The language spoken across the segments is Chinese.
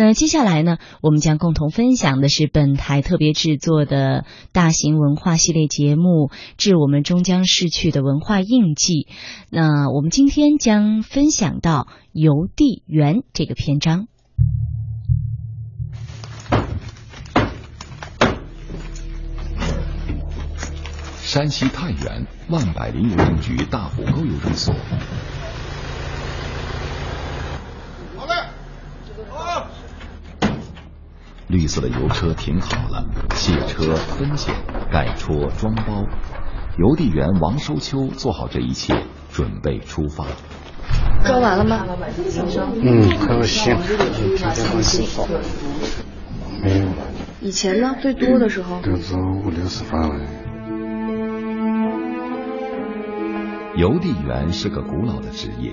那接下来呢，我们将共同分享的是本台特别制作的大型文化系列节目《致我们终将逝去的文化印记》。那我们今天将分享到邮递员这个篇章。山西太原万柏林邮政局大虎沟邮政所。绿色的油车停好了，卸车、分拣、盖戳、装包，邮递员王收秋做好这一切，准备出发。装完了吗？嗯，还有信，今天很少。没有。以前呢，最多的时候。都是五六十发了。邮递员是个古老的职业，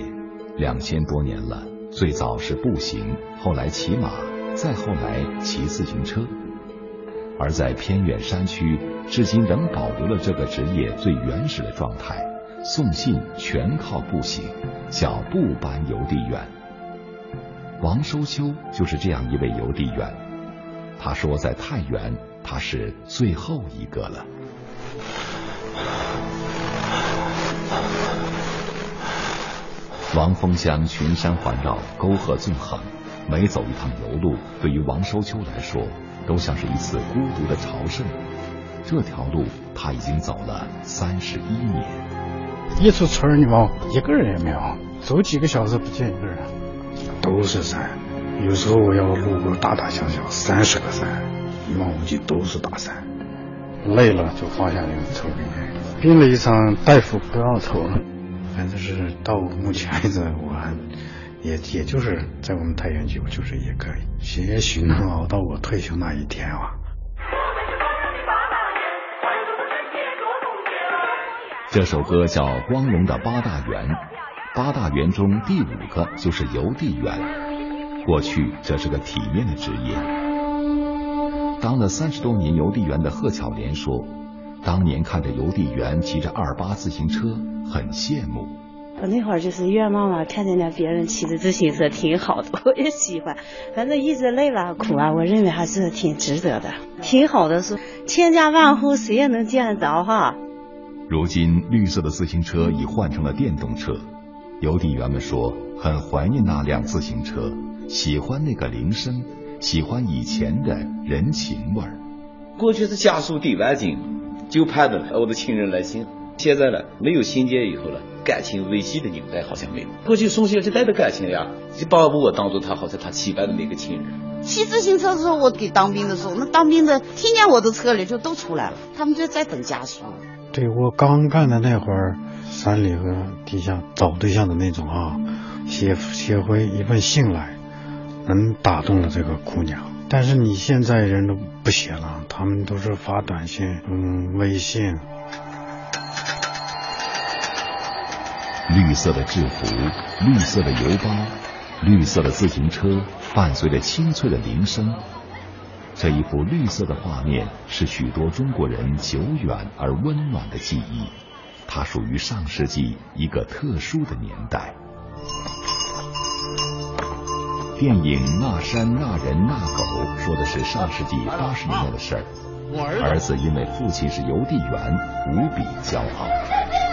两千多年了。最早是步行，后来骑马。再后来骑自行车，而在偏远山区，至今仍保留了这个职业最原始的状态。送信全靠步行，叫步班邮递员。王收秋就是这样一位邮递员。他说，在太原，他是最后一个了。王峰乡群山环绕，沟壑纵横。每走一趟邮路，对于王收秋来说，都像是一次孤独的朝圣。这条路他已经走了三十一年。一出村儿，你往一个人也没有，走几个小时不见一个人，都是山。有时候我要路过大大小小三十个山，一望无际都是大山。累了就放下那个抽根烟。病了一场，大夫不让抽了。反正是到目前为止，我还。也也就是在我们太原局，我就是也可以，也许能熬到我退休那一天啊。这首歌叫《光荣的八大员》，八大员中第五个就是邮递员。过去这是个体面的职业。当了三十多年邮递员的贺巧莲说，当年看着邮递员骑着二八自行车，很羡慕。我那会儿就是愿望嘛，看见了别人骑着自行车挺好的，我也喜欢。反正一直累了苦啊，我认为还是挺值得的，挺好的。是千家万户谁也能见得着哈。如今绿色的自行车已换成了电动车，邮递员们说很怀念那辆自行车，喜欢那个铃声，喜欢以前的人情味儿。过去是家书抵万金，就盼着我的亲人来信。现在呢，没有信件以后了，感情维系的纽带好像没有。过去送信就带着感情呀，就把我当做他好像他期盼的那个亲人。骑自行车的时候，我给当兵的时候，那当兵的听见我的车里就都出来了，他们就在等家属。对我刚干的那会儿，山里和地下找对象的那种啊，写写回一份信来，能打动了这个姑娘。但是你现在人都不写了，他们都是发短信，嗯，微信。绿色的制服，绿色的邮包，绿色的自行车，伴随着清脆的铃声。这一幅绿色的画面是许多中国人久远而温暖的记忆，它属于上世纪一个特殊的年代。电影《那山那人那狗》说的是上世纪八十年代的事儿，儿子因为父亲是邮递员，无比骄傲。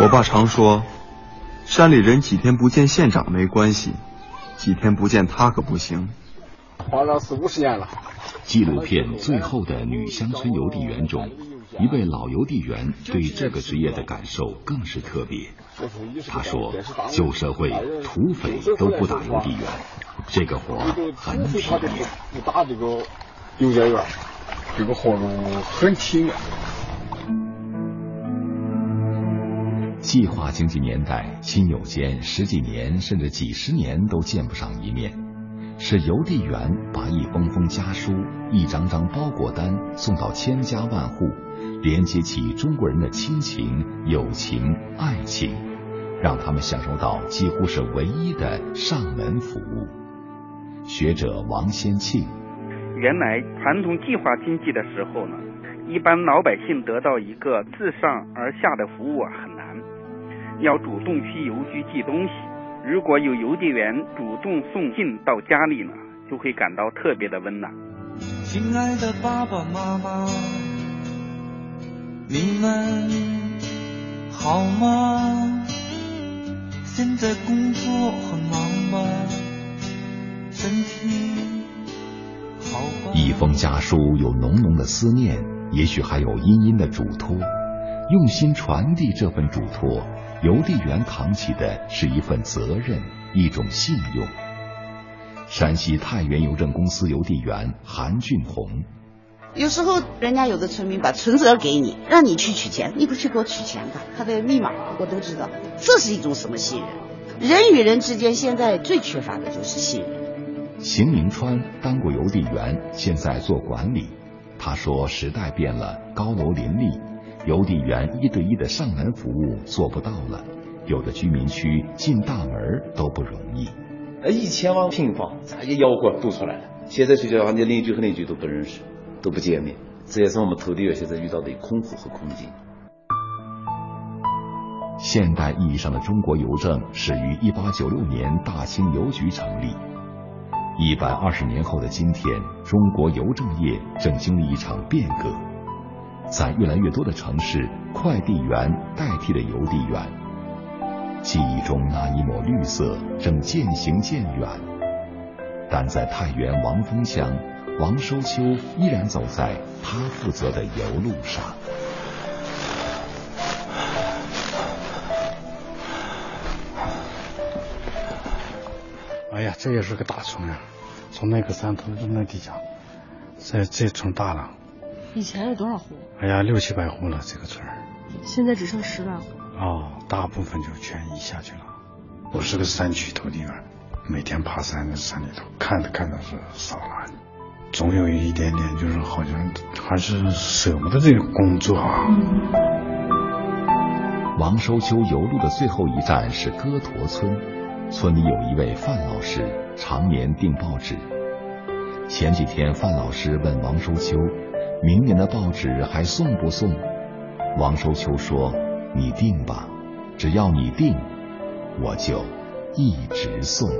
我爸常说，山里人几天不见县长没关系，几天不见他可不行。花了四五十年了。纪录片《最后的女乡村邮递员》中，一位老邮递员对这个职业的感受更是特别。他说：“旧社会土匪都不打邮递员，这个活很体面。不打这个邮件员，这个活路很体面。”计划经济年代，亲友间十几年甚至几十年都见不上一面，是邮递员把一封封家书、一张张包裹单送到千家万户，连接起中国人的亲情、友情、爱情，让他们享受到几乎是唯一的上门服务。学者王先庆，原来传统计划经济的时候呢，一般老百姓得到一个自上而下的服务啊很。要主动去邮局寄东西，如果有邮递员主动送信到家里呢，就会感到特别的温暖。亲爱的爸爸妈妈，你们好吗？现在工作很忙吗？身体好吗？一封家书有浓浓的思念，也许还有殷殷的嘱托。用心传递这份嘱托，邮递员扛起的是一份责任，一种信用。山西太原邮政公司邮递员韩俊红，有时候人家有的村民把存折给你，让你去取钱，你不去给我取钱吧，他的密码我都知道，这是一种什么信任？人与人之间现在最缺乏的就是信任。邢明川当过邮递员，现在做管理。他说：“时代变了，高楼林立。”邮递员一对一的上门服务做不到了，有的居民区进大门都不容易。呃，一千万平方，咱一吆喝都出来了。现在睡觉你邻居和邻居都不认识，都不见面，这也是我们投递员现在遇到的困苦和困境。现代意义上的中国邮政始于一八九六年大清邮局成立。一百二十年后的今天，中国邮政业正经历一场变革。在越来越多的城市，快递员代替了邮递员。记忆中那一抹绿色正渐行渐远，但在太原王峰乡，王收秋依然走在他负责的邮路上。哎呀，这也是个大村啊！从那个山头到那底下，这这村大了。以前有多少户？哎呀，六七百户了，这个村儿。现在只剩十来户。哦，大部分就全移下去了。我是个山区投递员，每天爬山在山里头，看着看着是少了，总有一点点，就是好像还是舍不得这个工作啊。王收秋游路的最后一站是歌驼村，村里有一位范老师，常年订报纸。前几天，范老师问王收秋。明年的报纸还送不送？王寿秋说：“你定吧，只要你定，我就一直送。”